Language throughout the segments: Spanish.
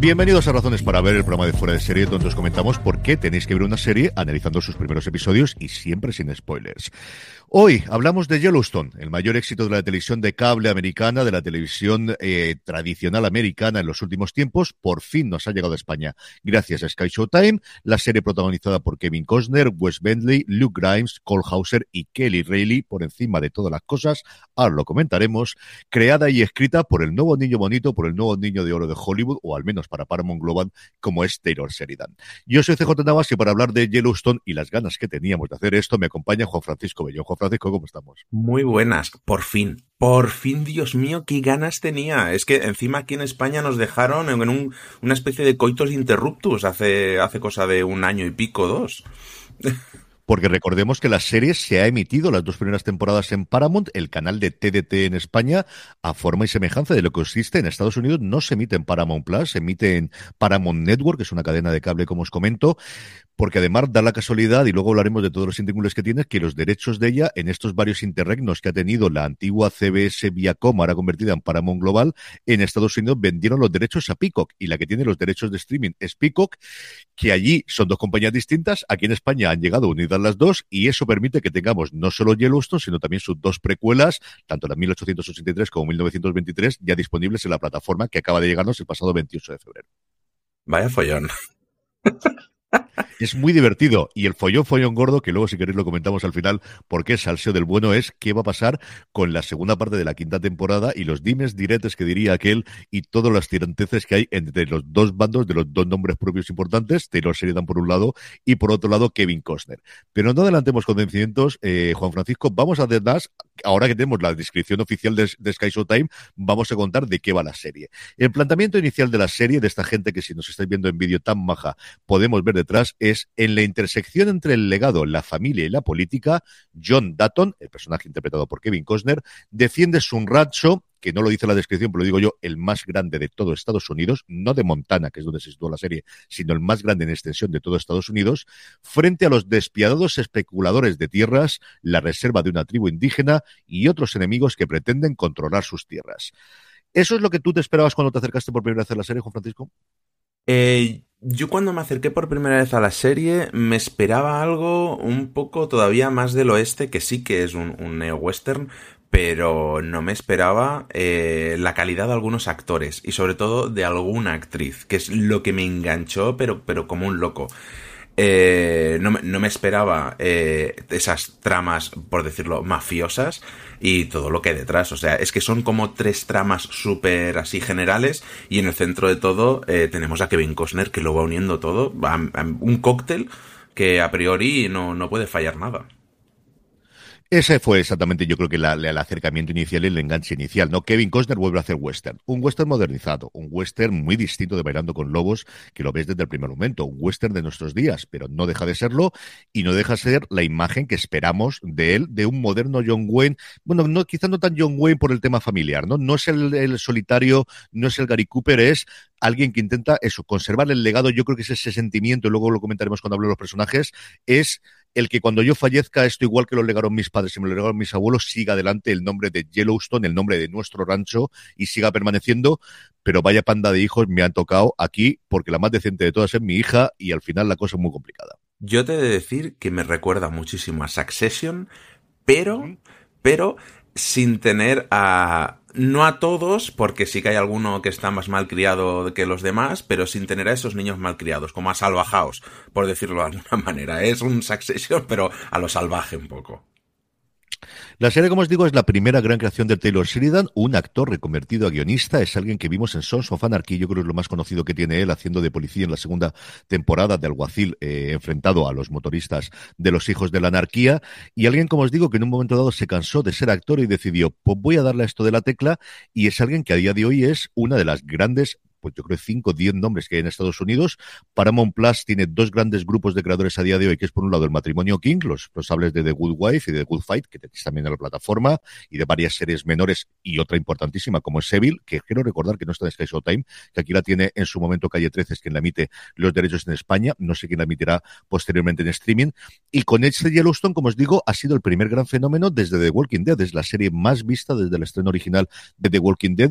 Bienvenidos a Razones para Ver, el programa de Fuera de Serie, donde os comentamos por qué tenéis que ver una serie analizando sus primeros episodios y siempre sin spoilers. Hoy hablamos de Yellowstone, el mayor éxito de la televisión de cable americana, de la televisión eh, tradicional americana en los últimos tiempos. Por fin nos ha llegado a España gracias a Sky Showtime, la serie protagonizada por Kevin Costner, Wes Bentley, Luke Grimes, Cole Hauser y Kelly Reilly, por encima de todas las cosas, ahora lo comentaremos, creada y escrita por el nuevo niño bonito, por el nuevo niño de oro de Hollywood, o al menos para Paramount Global, como es Taylor Sheridan. Yo soy CJ Navas y para hablar de Yellowstone y las ganas que teníamos de hacer esto, me acompaña Juan Francisco Bellón. Francisco, ¿cómo estamos? Muy buenas, por fin. Por fin, Dios mío, qué ganas tenía. Es que encima aquí en España nos dejaron en un, una especie de coitos interruptus hace, hace cosa de un año y pico, dos. Porque recordemos que la serie se ha emitido las dos primeras temporadas en Paramount, el canal de TDT en España, a forma y semejanza de lo que existe en Estados Unidos, no se emite en Paramount Plus, se emite en Paramount Network, que es una cadena de cable, como os comento, porque además da la casualidad, y luego hablaremos de todos los intercúmulos que tiene, que los derechos de ella en estos varios interregnos que ha tenido la antigua CBS Viacom, ahora convertida en Paramount Global, en Estados Unidos vendieron los derechos a Peacock, y la que tiene los derechos de streaming es Peacock, que allí son dos compañías distintas, aquí en España han llegado unidas las dos, y eso permite que tengamos no solo Yellowstone, sino también sus dos precuelas, tanto la 1883 como 1923, ya disponibles en la plataforma que acaba de llegarnos el pasado 28 de febrero. Vaya follón. Es muy divertido. Y el follón, follón gordo, que luego si queréis lo comentamos al final, porque es salseo del bueno, es qué va a pasar con la segunda parte de la quinta temporada y los dimes diretes que diría aquel y todas las tiranteces que hay entre los dos bandos de los dos nombres propios importantes, Taylor Sheridan por un lado y por otro lado Kevin Costner. Pero no adelantemos convencimientos, eh, Juan Francisco, vamos a más, ahora que tenemos la descripción oficial de, de Sky Showtime, vamos a contar de qué va la serie. El planteamiento inicial de la serie, de esta gente que si nos estáis viendo en vídeo tan maja, podemos ver detrás, es en la intersección entre el legado, la familia y la política, John Dutton, el personaje interpretado por Kevin Costner, defiende su rancho que no lo dice la descripción, pero lo digo yo, el más grande de todo Estados Unidos, no de Montana, que es donde se sitúa la serie, sino el más grande en extensión de todo Estados Unidos, frente a los despiadados especuladores de tierras, la reserva de una tribu indígena y otros enemigos que pretenden controlar sus tierras. ¿Eso es lo que tú te esperabas cuando te acercaste por primera vez a la serie, Juan Francisco? Eh, yo cuando me acerqué por primera vez a la serie me esperaba algo un poco todavía más del oeste, que sí que es un, neo-western, pero no me esperaba eh, la calidad de algunos actores y sobre todo de alguna actriz, que es lo que me enganchó, pero, pero como un loco. Eh, no, no, me esperaba eh, esas tramas, por decirlo, mafiosas y todo lo que hay detrás. O sea, es que son como tres tramas súper así generales y en el centro de todo eh, tenemos a Kevin Costner que lo va uniendo todo. un cóctel que a priori no, no puede fallar nada. Ese fue exactamente, yo creo que el acercamiento inicial y el enganche inicial, ¿no? Kevin Costner vuelve a hacer western. Un western modernizado, un western muy distinto de Bailando con Lobos, que lo ves desde el primer momento. Un western de nuestros días, pero no deja de serlo y no deja de ser la imagen que esperamos de él, de un moderno John Wayne. Bueno, no, quizá no tan John Wayne por el tema familiar, ¿no? No es el, el solitario, no es el Gary Cooper, es alguien que intenta eso, conservar el legado. Yo creo que es ese sentimiento, y luego lo comentaremos cuando hable de los personajes, es el que cuando yo fallezca, esto igual que lo legaron mis padres y me lo legaron mis abuelos, siga adelante el nombre de Yellowstone, el nombre de nuestro rancho y siga permaneciendo. Pero vaya panda de hijos me han tocado aquí porque la más decente de todas es mi hija y al final la cosa es muy complicada. Yo te he de decir que me recuerda muchísimo a Succession, pero, pero sin tener a no a todos, porque sí que hay alguno que está más mal criado que los demás, pero sin tener a esos niños mal criados, como a salvajaos, por decirlo de alguna manera. Es un succession, pero a lo salvaje un poco. La serie, como os digo, es la primera gran creación de Taylor Sheridan, un actor reconvertido a guionista, es alguien que vimos en Sons of Anarchy, yo creo que es lo más conocido que tiene él, haciendo de policía en la segunda temporada de Alguacil, eh, enfrentado a los motoristas de los hijos de la anarquía, y alguien, como os digo, que en un momento dado se cansó de ser actor y decidió, pues voy a darle a esto de la tecla, y es alguien que a día de hoy es una de las grandes pues yo creo 5 o 10 nombres que hay en Estados Unidos. Paramount Plus tiene dos grandes grupos de creadores a día de hoy, que es por un lado el matrimonio King, los responsables de The Good Wife y de The Good Fight, que tenéis también en la plataforma, y de varias series menores y otra importantísima como es Seville, que quiero recordar que no está en Sky Time, que aquí la tiene en su momento Calle 13, es quien la emite los derechos en España, no sé quién la emitirá posteriormente en streaming. Y con este Yellowstone, como os digo, ha sido el primer gran fenómeno desde The Walking Dead, es la serie más vista desde el estreno original de The Walking Dead.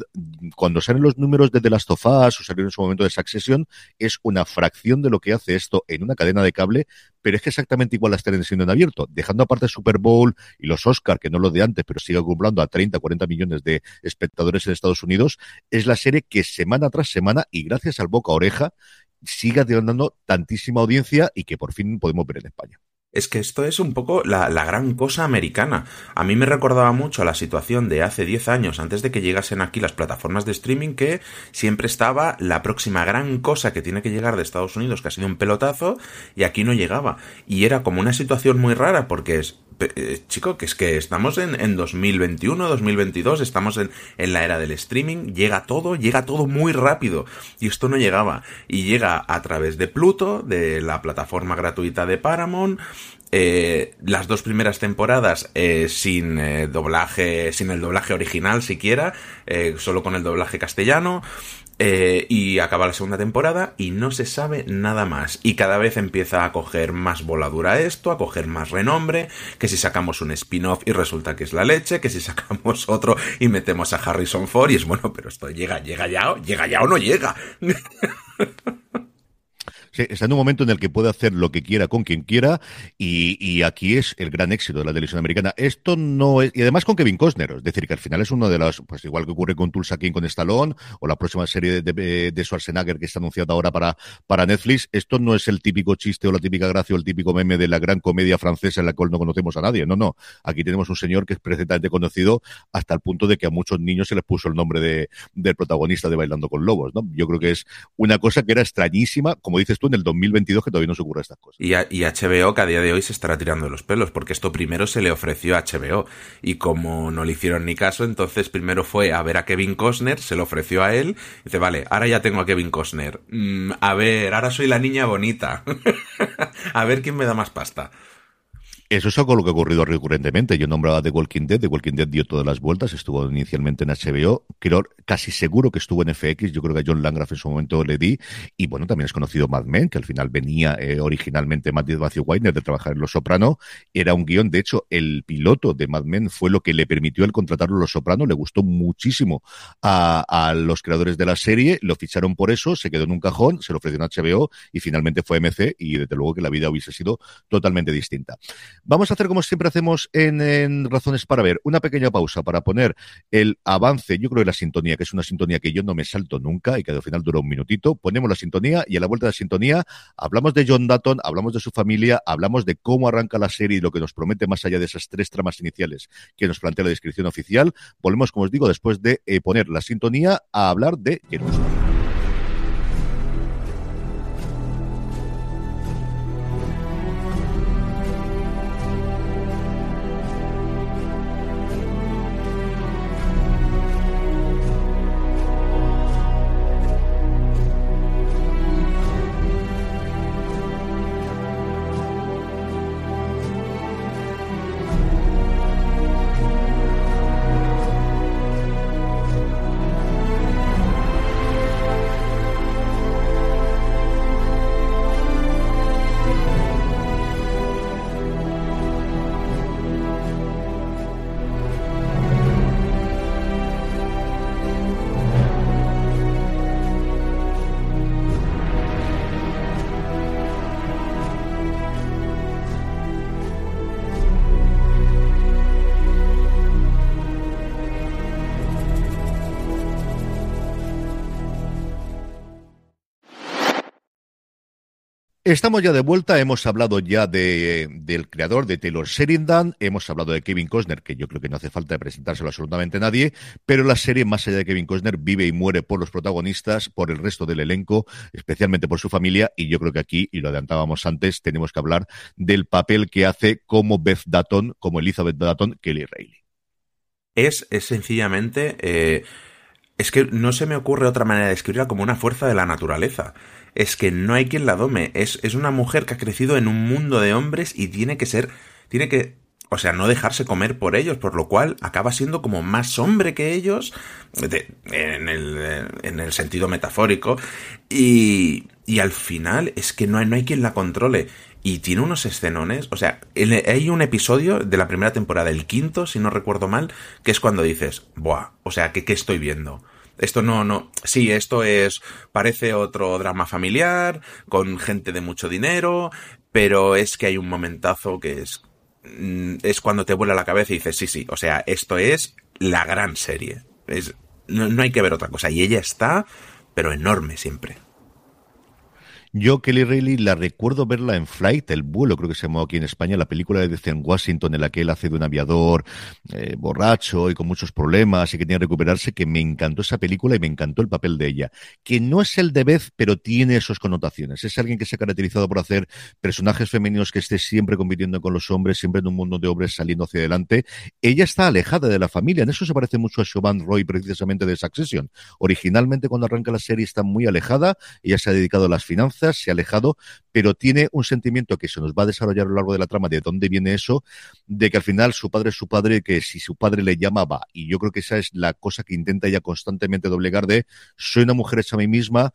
Cuando salen los números de The Last of Us, o salió en su momento de Succession, es una fracción de lo que hace esto en una cadena de cable, pero es que exactamente igual la están siendo en abierto, dejando aparte Super Bowl y los Oscar, que no lo de antes, pero sigue acumulando a 30, 40 millones de espectadores en Estados Unidos, es la serie que semana tras semana y gracias al boca a oreja siga dando tantísima audiencia y que por fin podemos ver en España. Es que esto es un poco la, la, gran cosa americana. A mí me recordaba mucho a la situación de hace 10 años, antes de que llegasen aquí las plataformas de streaming, que siempre estaba la próxima gran cosa que tiene que llegar de Estados Unidos, que ha sido un pelotazo, y aquí no llegaba. Y era como una situación muy rara, porque es, eh, chico, que es que estamos en, en 2021, 2022, estamos en, en, la era del streaming, llega todo, llega todo muy rápido. Y esto no llegaba. Y llega a través de Pluto, de la plataforma gratuita de Paramount, eh, las dos primeras temporadas eh, sin eh, doblaje, sin el doblaje original siquiera, eh, solo con el doblaje castellano. Eh, y acaba la segunda temporada y no se sabe nada más. Y cada vez empieza a coger más voladura esto, a coger más renombre, que si sacamos un spin-off y resulta que es la leche, que si sacamos otro y metemos a Harrison Ford y es bueno, pero esto llega, llega ya, llega ya o no llega. está en un momento en el que puede hacer lo que quiera con quien quiera y, aquí es el gran éxito de la televisión americana. Esto no es, y además con Kevin Costner, es decir, que al final es uno de los, pues igual que ocurre con Tulsa King con Stallone o la próxima serie de, de, de Schwarzenegger que está anunciada ahora para, para Netflix, esto no es el típico chiste o la típica gracia o el típico meme de la gran comedia francesa en la cual no conocemos a nadie. No, no. Aquí tenemos un señor que es perfectamente conocido hasta el punto de que a muchos niños se les puso el nombre de, del protagonista de Bailando con Lobos, ¿no? Yo creo que es una cosa que era extrañísima, como dices tú, en el 2022 que todavía no se ocurra estas cosas. Y, a, HBO que a día de hoy se estará tirando de los pelos, porque esto primero se le ofreció a HBO y como no le hicieron ni caso, entonces primero fue a ver a Kevin Costner, se lo ofreció a él, y dice, vale, ahora ya tengo a Kevin Costner. Mm, a ver, ahora soy la niña bonita. a ver quién me da más pasta. Eso es algo lo que ha ocurrido recurrentemente. Yo nombraba The Walking Dead, The Walking Dead dio todas las vueltas, estuvo inicialmente en HBO, creo casi seguro que estuvo en FX, yo creo que a John Langraf en su momento le di, y bueno, también es conocido Mad Men, que al final venía eh, originalmente Matthew Weiner de trabajar en Los Soprano, era un guion, de hecho, el piloto de Mad Men fue lo que le permitió el contratarlo en Los Soprano, le gustó muchísimo a, a, los creadores de la serie, lo ficharon por eso, se quedó en un cajón, se lo ofreció en HBO y finalmente fue MC y desde luego que la vida hubiese sido totalmente distinta. Vamos a hacer como siempre hacemos en, Razones para Ver, una pequeña pausa para poner el avance, yo creo que la sintonía, que es una sintonía que yo no me salto nunca y que al final dura un minutito, ponemos la sintonía y a la vuelta de la sintonía hablamos de John Dutton, hablamos de su familia, hablamos de cómo arranca la serie y lo que nos promete más allá de esas tres tramas iniciales que nos plantea la descripción oficial. Volvemos, como os digo, después de eh, poner la sintonía a hablar de Jerusalén. Estamos ya de vuelta, hemos hablado ya de, del creador de Taylor Sheridan, hemos hablado de Kevin Costner, que yo creo que no hace falta presentárselo absolutamente a nadie, pero la serie, más allá de Kevin Costner, vive y muere por los protagonistas, por el resto del elenco, especialmente por su familia, y yo creo que aquí, y lo adelantábamos antes, tenemos que hablar del papel que hace como Beth Dutton, como Elizabeth Dutton, Kelly Reilly. Es, es sencillamente... Eh, es que no se me ocurre otra manera de describirla como una fuerza de la naturaleza es que no hay quien la dome. Es, es una mujer que ha crecido en un mundo de hombres y tiene que ser, tiene que, o sea, no dejarse comer por ellos, por lo cual acaba siendo como más hombre que ellos, en, el, en, el, sentido metafórico, y, y al final es que no hay, no hay quien la controle. Y tiene unos escenones, o sea, hay un episodio de la primera temporada, el quinto, si no recuerdo mal, que es cuando dices, buah, o sea, ¿qué, qué estoy viendo? Esto no, no, sí, esto es, parece otro drama familiar, con gente de mucho dinero, pero es que hay un momentazo que es, mm, es cuando te vuela la cabeza y dices, sí, sí, o sea, esto es la gran serie. Es, no, no hay que ver otra cosa. Y ella está, pero enorme siempre. Yo, Kelly Reilly, la recuerdo verla en Flight, el vuelo, creo que se llamó aquí en España, la película de en Washington, en la que él hace de un aviador eh, borracho y con muchos problemas y que tiene que recuperarse, que me encantó esa película y me encantó el papel de ella. Que no es el de Beth, pero tiene esas connotaciones. Es alguien que se ha caracterizado por hacer personajes femeninos que esté siempre compitiendo con los hombres, siempre en un mundo de hombres saliendo hacia adelante. Ella está alejada de la familia. En eso se parece mucho a Siobhan Roy, precisamente de Succession. Originalmente, cuando arranca la serie, está muy alejada. Ella se ha dedicado a las finanzas se ha alejado, pero tiene un sentimiento que se nos va a desarrollar a lo largo de la trama de dónde viene eso, de que al final su padre es su padre, que si su padre le llama, va. Y yo creo que esa es la cosa que intenta ella constantemente doblegar de soy una mujer hecha a mí misma,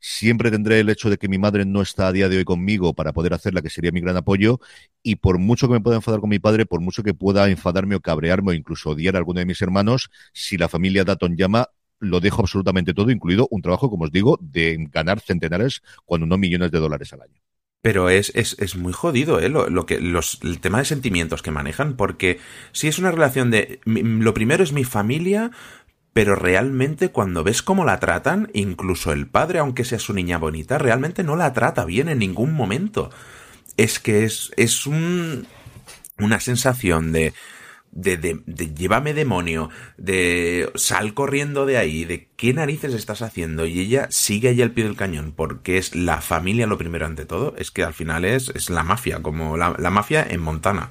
siempre tendré el hecho de que mi madre no está a día de hoy conmigo para poder hacerla, que sería mi gran apoyo, y por mucho que me pueda enfadar con mi padre, por mucho que pueda enfadarme o cabrearme o incluso odiar a alguno de mis hermanos, si la familia Datton llama, lo dejo absolutamente todo, incluido un trabajo, como os digo, de ganar centenares, cuando no millones de dólares al año. Pero es, es, es, muy jodido, ¿eh? Lo, que, los, el tema de sentimientos que manejan, porque si es una relación de. Lo primero es mi familia, pero realmente cuando ves cómo la tratan, incluso el padre, aunque sea su niña bonita, realmente no la trata bien en ningún momento. Es que es, es un, una sensación de de, de, de, llévame demonio, de sal corriendo de ahí, de qué narices estás haciendo y ella sigue allí al pie del cañón porque es la familia lo primero ante todo, es que al final es, es la mafia, como la, la mafia en Montana.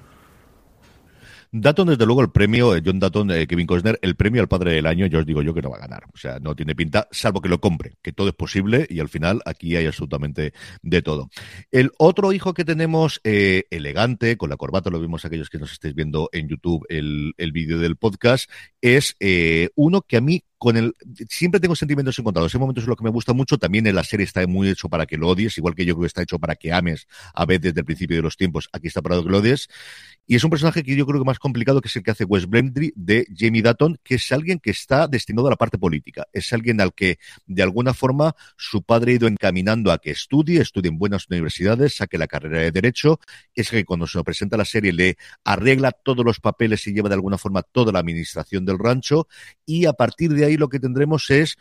Datton, desde luego, el premio, eh, John Datton, eh, Kevin Costner, el premio al padre del año, yo os digo yo que no va a ganar. O sea, no tiene pinta, salvo que lo compre, que todo es posible y al final aquí hay absolutamente de todo. El otro hijo que tenemos, eh, elegante, con la corbata, lo vimos aquellos que nos estéis viendo en YouTube el, el vídeo del podcast, es uno que a mí con el siempre tengo sentimientos encontrados. Ese momento es lo que me gusta mucho. También en la serie está muy hecho para que lo odies, igual que yo creo que está hecho para que ames a veces desde el principio de los tiempos. Aquí está para que lo odies. Y es un personaje que yo creo que más complicado que es el que hace Wes Brendry de Jamie Dutton, que es alguien que está destinado a la parte política. Es alguien al que, de alguna forma, su padre ha ido encaminando a que estudie, estudie en buenas universidades, saque la carrera de Derecho. Es que cuando se lo presenta la serie le arregla todos los papeles y lleva de alguna forma toda la administración del rancho. Y a partir de ahí lo que tendremos es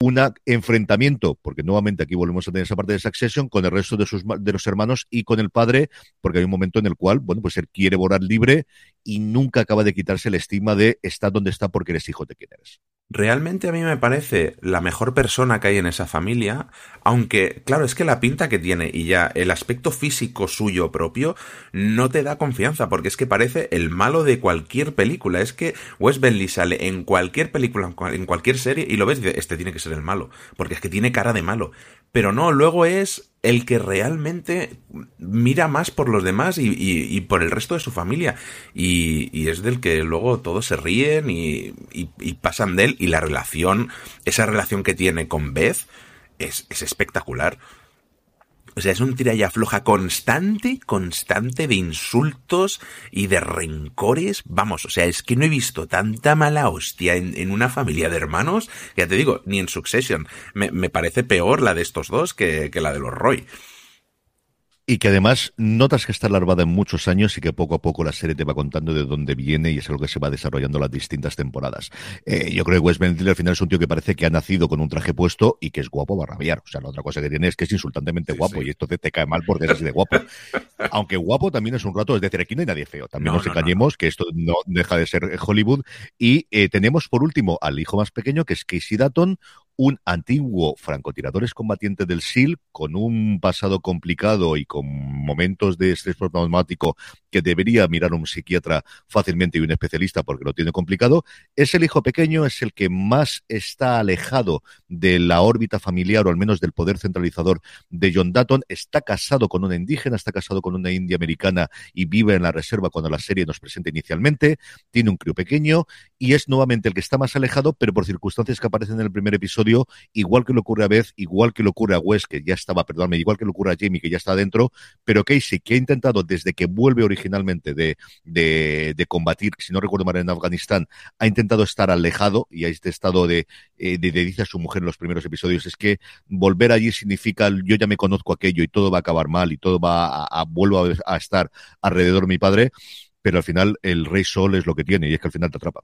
un enfrentamiento, porque nuevamente aquí volvemos a tener esa parte de Succession, con el resto de, sus, de los hermanos y con el padre, porque hay un momento en el cual, bueno, pues él quiere volar libre y nunca acaba de quitarse el estigma de estar donde está porque eres hijo de quien eres. Realmente a mí me parece la mejor persona que hay en esa familia, aunque, claro, es que la pinta que tiene y ya el aspecto físico suyo propio no te da confianza, porque es que parece el malo de cualquier película. Es que Wes Bentley sale en cualquier película, en cualquier serie, y lo ves y dices, este tiene que ser el malo, porque es que tiene cara de malo. Pero no, luego es el que realmente mira más por los demás y, por el resto de su familia. Y, es del que luego todos se ríen y, pasan de él. Y la relación, esa relación que tiene con Beth, es, es espectacular. O sea, es un tira y afloja constante, constante de insultos y de rencores. Vamos, o sea, es que no he visto tanta mala hostia en, una familia de hermanos, ya te digo, ni en Succession. Me, me parece peor la de estos dos que, que la de los Roy. Y que además notas que está larvada en muchos años y que poco a poco la serie te va contando de dónde viene y es algo que se va desarrollando las distintas temporadas. Eh, yo creo que Wes Bentley al final es un tío que parece que ha nacido con un traje puesto y que es guapo va a rabiar. O sea, la otra cosa que tiene es que es insultantemente guapo y esto te, cae mal porque eres así de guapo. Aunque guapo también es un rato, es decir, aquí no hay nadie feo. También nos engañemos que esto no deja de ser Hollywood. Y eh, tenemos por último al hijo más pequeño que es Casey Datton, un antiguo francotiradores combatiente del SIL con un pasado complicado y con momentos de estrés postraumático que debería mirar un psiquiatra fácilmente y un especialista porque lo tiene complicado, es el hijo pequeño, es el que más está alejado de la órbita familiar o al menos del poder centralizador de John Dutton, está casado con una indígena, está casado con una india americana y vive en la reserva cuando la serie nos presenta inicialmente, tiene un crío pequeño y es nuevamente el que está más alejado, pero por circunstancias que aparecen en el primer episodio, igual que le ocurre a Beth, igual que le ocurre a Wes, que ya estaba, perdóname, igual que le ocurre a Jamie, que ya está adentro, pero Casey, que ha intentado desde que vuelve originalmente de, de, combatir, si no recuerdo mal, en Afganistán, ha intentado estar alejado y ha este estado de, eh, de, dice a su mujer en los primeros episodios, es que volver allí significa yo ya me conozco aquello y todo va a acabar mal y todo va a, vuelvo a, estar alrededor de mi padre, pero al final el Rey Sol es lo que tiene y es que al final te atrapa.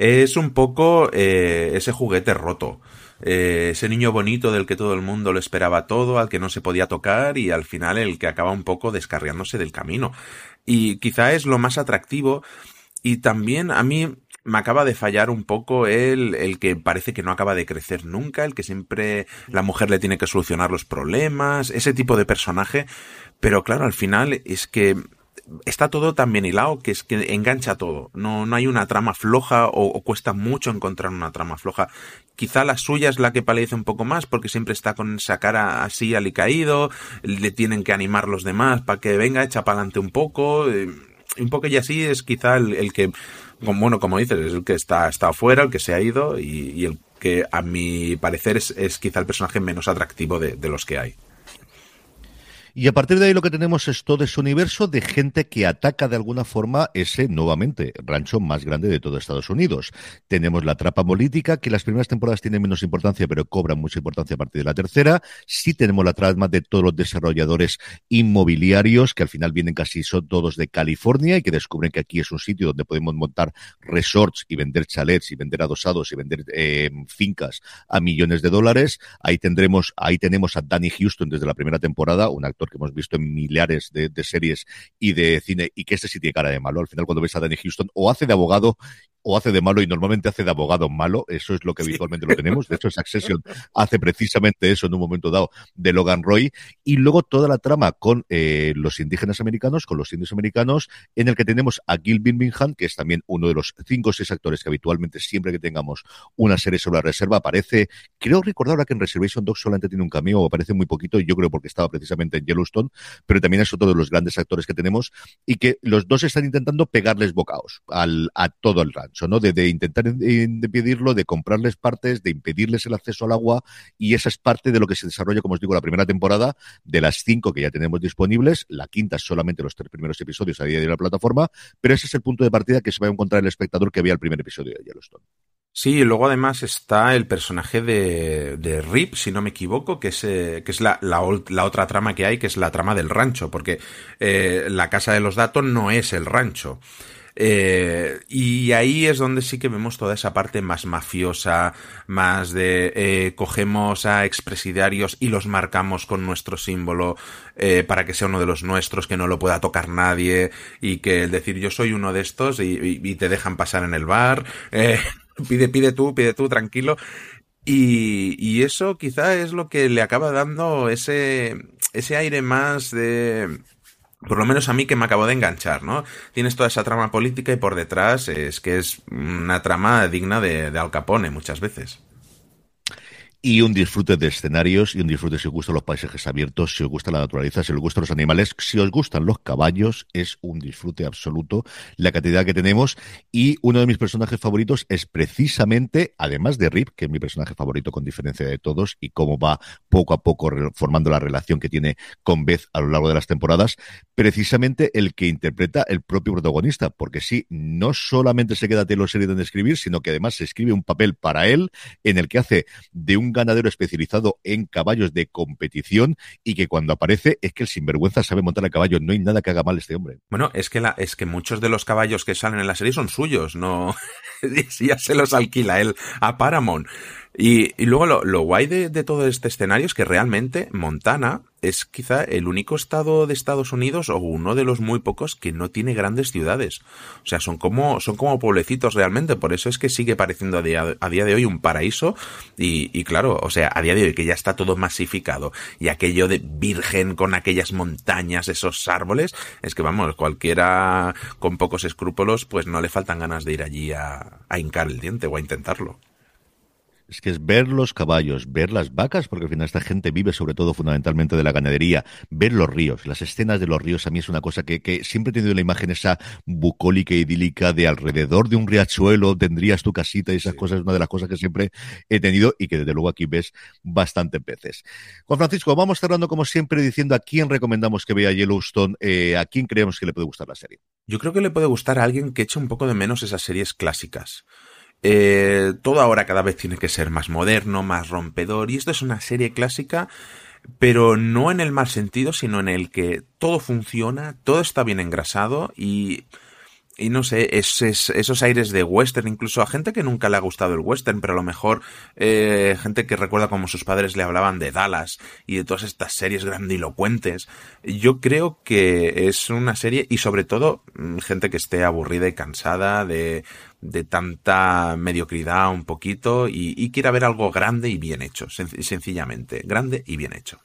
Es un poco eh, ese juguete roto. Eh, ese niño bonito del que todo el mundo lo esperaba todo, al que no se podía tocar y al final el que acaba un poco descarriándose del camino. Y quizá es lo más atractivo y también a mí me acaba de fallar un poco el, el que parece que no acaba de crecer nunca, el que siempre la mujer le tiene que solucionar los problemas, ese tipo de personaje. Pero claro, al final es que está todo tan bien hilado que es que engancha todo. No, no hay una trama floja o, cuesta mucho encontrar una trama floja. Quizá la suya es la que palece un poco más porque siempre está con esa cara así alicaído, le tienen que animar los demás para que venga, echa para adelante un poco. Eh, un poco y así es quizá el, que, bueno, como dices, es el que está, está afuera, el que se ha ido y, el que a mi parecer es, quizá el personaje menos atractivo de los que hay. Y a partir de ahí lo que tenemos es todo ese universo de gente que ataca de alguna forma ese, nuevamente, rancho más grande de todo Estados Unidos. Tenemos la trapa política, que las primeras temporadas tienen menos importancia, pero cobran mucha importancia a partir de la tercera. Sí tenemos la trama de todos los desarrolladores inmobiliarios, que al final vienen casi todos de California y que descubren que aquí es un sitio donde podemos montar resorts y vender chalets y vender adosados y vender eh, fincas a millones de dólares. Ahí tendremos, ahí tenemos a Danny Houston desde la primera temporada, un actor que hemos visto en millares de, series y de cine y que este sí tiene cara de malo. Al final, cuando ves a Danny Houston, o hace de abogado o hace de malo y normalmente hace de abogado malo, eso es lo que habitualmente lo tenemos. De hecho, Succession hace precisamente eso en un momento dado de Logan Roy. Y luego toda la trama con eh, los indígenas americanos, con los indios americanos, en el que tenemos a Gil Birmingham, que es también uno de los cinco o seis actores que habitualmente siempre que tengamos una serie sobre la reserva aparece. Creo recordar ahora que en Reservation Dogs solamente tiene un cameo, aparece muy poquito, y yo creo porque estaba precisamente en Yellowstone, pero también es otro de los grandes actores que tenemos y que los dos están intentando pegarles bocaos al, a todo el ¿no? De, intentar impedirlo, de comprarles partes, de impedirles el acceso al agua y esa es parte de lo que se desarrolla, como os digo, la primera temporada de las cinco que ya tenemos disponibles. La quinta solamente los tres primeros episodios a día de la plataforma, pero ese es el punto de partida que se va a encontrar el espectador que vea el primer episodio de Yellowstone. Sí, y luego además está el personaje de, de Rip, si no me equivoco, que es, eh, que es la, la, otra trama que hay, que es la trama del rancho, porque eh, la casa de los datos no es el rancho. Eh, y ahí es donde sí que vemos toda esa parte más mafiosa, más de eh, cogemos a expresidarios y los marcamos con nuestro símbolo eh, para que sea uno de los nuestros, que no lo pueda tocar nadie y que el decir yo soy uno de estos y, y te dejan pasar en el bar. Eh, pide, pide tú, pide tú, tranquilo. Y, y, eso quizá es lo que le acaba dando ese, ese aire más de... Por lo menos a mí que me acabo de enganchar, ¿no? Tienes toda esa trama política y por detrás es que es una trama digna de, de Al Capone muchas veces y un disfrute de escenarios y un disfrute si os gustan los paisajes abiertos, si os gusta la naturaleza, si os gustan los animales, si os gustan los caballos, es un disfrute absoluto la cantidad que tenemos. Y uno de mis personajes favoritos es precisamente, además de Rip, que es mi personaje favorito con diferencia de todos y cómo va poco a poco formando la relación que tiene con Beth a lo largo de las temporadas, precisamente el que interpreta el propio protagonista, porque sí, no solamente se queda Taylor Sheridan de escribir, sino que además se escribe un papel para él en el que hace de un ganadero especializado en caballos de competición y que cuando aparece es que el sinvergüenza sabe montar a caballo. No hay nada que haga mal este hombre. Bueno, es que, la, es que muchos de los caballos que salen en la serie son suyos, no ya se los alquila él a Paramount. Y, luego lo, guay de, todo este escenario es que realmente Montana es quizá el único estado de Estados Unidos o uno de los muy pocos que no tiene grandes ciudades. O sea, son como, son como pueblecitos realmente. Por eso es que sigue pareciendo a día, a día de hoy un paraíso. Y, y, claro, o sea, a día de hoy que ya está todo masificado y aquello de virgen con aquellas montañas, esos árboles, es que vamos, cualquiera con pocos escrúpulos, pues no le faltan ganas de ir allí a, a hincar el diente o a intentarlo. Es que es ver los caballos, ver las vacas, porque al final esta gente vive sobre todo fundamentalmente de la ganadería, ver los ríos, las escenas de los ríos a mí es una cosa que, que siempre he tenido la imagen esa bucólica y idílica de alrededor de un riachuelo tendrías tu casita y esas cosas es una de las cosas que siempre he tenido y que desde luego aquí ves bastantes veces. Juan Francisco, vamos cerrando como siempre diciendo a quién recomendamos que vea Yellowstone, eh, a quién creemos que le puede gustar la serie. Yo creo que le puede gustar a alguien que eche un poco de menos esas series clásicas. Eh, todo ahora cada vez tiene que ser más moderno, más rompedor, y esto es una serie clásica, pero no en el mal sentido, sino en el que todo funciona, todo está bien engrasado y y no sé, es, esos aires de western, incluso a gente que nunca le ha gustado el western, pero a lo mejor eh, gente que recuerda como sus padres le hablaban de Dallas y de todas estas series grandilocuentes. Yo creo que es una serie y sobre todo mm, gente que esté aburrida y cansada de, de tanta mediocridad un poquito y, y quiera ver algo grande y bien hecho, sencillamente, grande y bien hecho.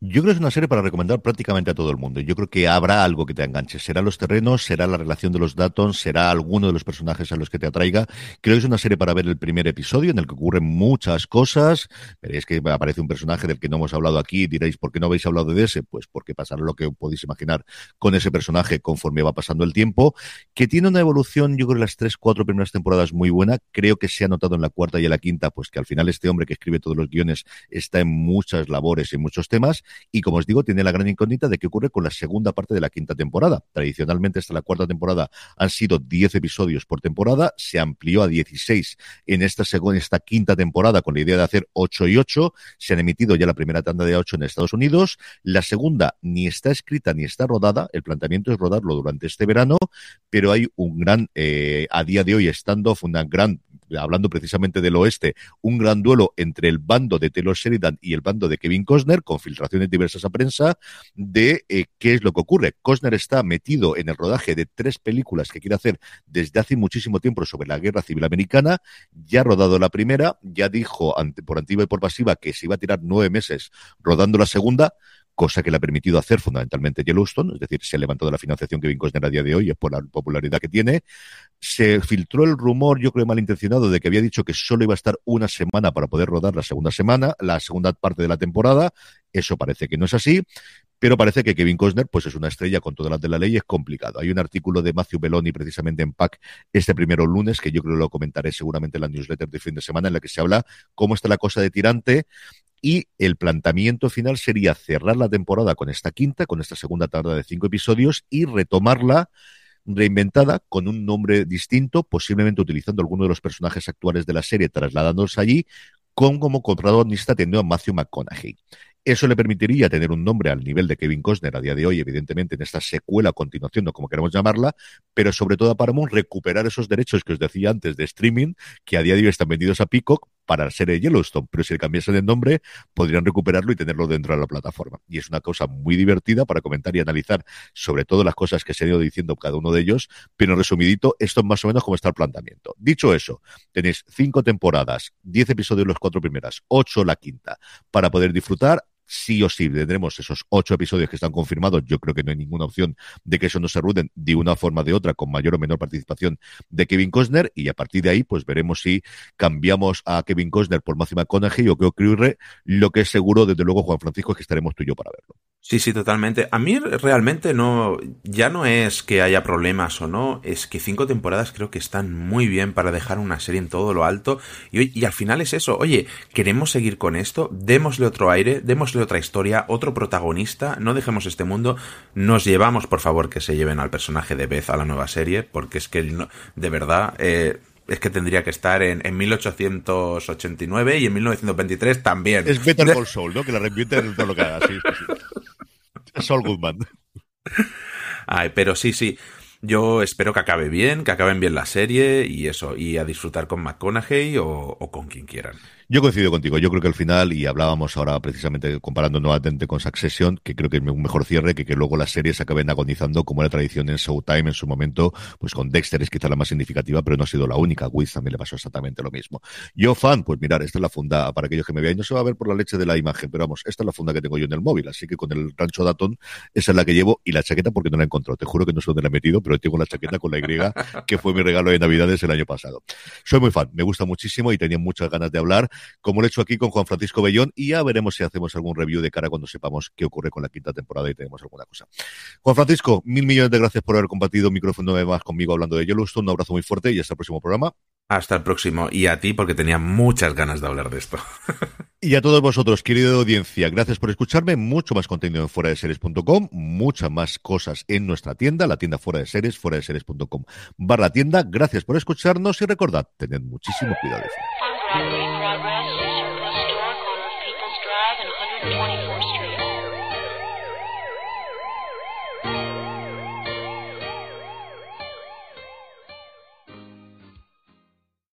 Yo creo que es una serie para recomendar prácticamente a todo el mundo. Yo creo que habrá algo que te enganche. Será los terrenos, será la relación de los datos, será alguno de los personajes a los que te atraiga. Creo que es una serie para ver el primer episodio en el que ocurren muchas cosas. Veréis que aparece un personaje del que no hemos hablado aquí. Diréis, ¿por qué no habéis hablado de ese? Pues porque pasará lo que podéis imaginar con ese personaje conforme va pasando el tiempo. Que tiene una evolución, yo creo, en las tres, cuatro primeras temporadas muy buena. Creo que se ha notado en la cuarta y en la quinta, pues que al final este hombre que escribe todos los guiones está en muchas labores y muchos temas y como os digo, tiene la gran incógnita de qué ocurre con la segunda parte de la quinta temporada. Tradicionalmente hasta la cuarta temporada han sido 10 episodios por temporada, se amplió a 16 en esta segunda, esta quinta temporada con la idea de hacer 8 y 8, se han emitido ya la primera tanda de 8 en Estados Unidos, la segunda ni está escrita ni está rodada, el planteamiento es rodarlo durante este verano, pero hay un gran, eh, a día de hoy, stand-off, una gran hablando precisamente del oeste, un gran duelo entre el bando de Taylor Sheridan y el bando de Kevin Costner, con filtraciones diversas a prensa, de eh, qué es lo que ocurre. Costner está metido en el rodaje de tres películas que quiere hacer desde hace muchísimo tiempo sobre la guerra civil americana, ya ha rodado la primera, ya dijo por activa y por pasiva que se iba a tirar nueve meses rodando la segunda, cosa que le ha permitido hacer fundamentalmente Yellowstone, es decir, se ha levantado la financiación que Kevin Costner a día de hoy es por la popularidad que tiene. Se filtró el rumor, yo creo malintencionado, de que había dicho que solo iba a estar una semana para poder rodar la segunda semana, la segunda parte de la temporada. Eso parece que no es así, pero parece que Kevin Costner pues es una estrella con todas las de la ley, es complicado. Hay un artículo de Matthew Belloni precisamente en PAC este primero lunes, que yo creo que lo comentaré seguramente en la newsletter de fin de semana, en la que se habla cómo está la cosa de tirante y el planteamiento final sería cerrar la temporada con esta quinta, con esta segunda tarde de cinco episodios y retomarla reinventada con un nombre distinto, posiblemente utilizando alguno de los personajes actuales de la serie, trasladándolos allí, con como protagonista teniendo a Matthew McConaughey. Eso le permitiría tener un nombre al nivel de Kevin Costner a día de hoy, evidentemente, en esta secuela, continuación, o como queramos llamarla, pero sobre todo a Paramount recuperar esos derechos que os decía antes de streaming, que a día de hoy están vendidos a Peacock para ser de Yellowstone, pero si le cambiasen de nombre, podrían recuperarlo y tenerlo dentro de la plataforma. Y es una cosa muy divertida para comentar y analizar sobre todo las cosas que se han ido diciendo cada uno de ellos, pero resumidito, esto es más o menos como está el planteamiento. Dicho eso, tenéis cinco temporadas, diez episodios las cuatro primeras, ocho la quinta, para poder disfrutar sí o sí tendremos esos ocho episodios que están confirmados. Yo creo que no hay ninguna opción de que eso no se ruden de una forma o de otra, con mayor o menor participación de Kevin Costner. Y a partir de ahí, pues veremos si cambiamos a Kevin Costner por Matthew McConaughey o qué ocurre. Lo que es seguro, desde luego, Juan Francisco, es que estaremos tú y yo para verlo. Sí, sí, totalmente. A mí realmente no, ya no es que haya problemas o no, es que cinco temporadas creo que están muy bien para dejar una serie en todo lo alto y, y al final es eso, oye, queremos seguir con esto, démosle otro aire, démosle otra historia, otro protagonista, no dejemos este mundo, nos llevamos por favor que se lleven al personaje de Beth a la nueva serie, porque es que de verdad, eh, es que tendría que estar en, en 1889 y en 1923 también. Es Better Call Soul, ¿no? Que la repite en todo lo que haga, sí, sí, sí. Saul Goodman. Ay, pero sí, sí. Yo espero que acabe bien, que acaben bien la serie y eso, y a disfrutar con McConaughey o, o con quien quieran. Yo coincido contigo. Yo creo que al final, y hablábamos ahora precisamente comparando nuevamente con Succession, que creo que es un mejor cierre que que luego las series acaben agonizando como era tradición en Showtime en su momento, pues con Dexter es quizá la más significativa, pero no ha sido la única. Wiz también le pasó exactamente lo mismo. Yo, fan, pues mirar, esta es la funda para aquellos que me vean. No se va a ver por la leche de la imagen, pero vamos, esta es la funda que tengo yo en el móvil. Así que con el rancho Datton, esa es la que llevo y la chaqueta porque no la encontró. Te juro que no sé dónde la he metido, pero tengo la chaqueta con la Y, que fue mi regalo de Navidades el año pasado. Soy muy fan, me gusta muchísimo y tenía muchas ganas de hablar, como lo he hecho aquí con Juan Francisco Bellón, y ya veremos si hacemos algún review de cara cuando sepamos qué ocurre con la quinta temporada y tenemos alguna cosa. Juan Francisco, mil millones de gracias por haber compartido micrófono más conmigo hablando de Yellowstone. Un abrazo muy fuerte y hasta el próximo programa. Hasta el próximo. Y a ti, porque tenía muchas ganas de hablar de esto. y a todos vosotros, querida audiencia, gracias por escucharme. Mucho más contenido en fuera de series.com, muchas más cosas en nuestra tienda, la tienda fuera de series, fuera de series.com barra tienda. Gracias por escucharnos y recordad, tened muchísimo cuidado.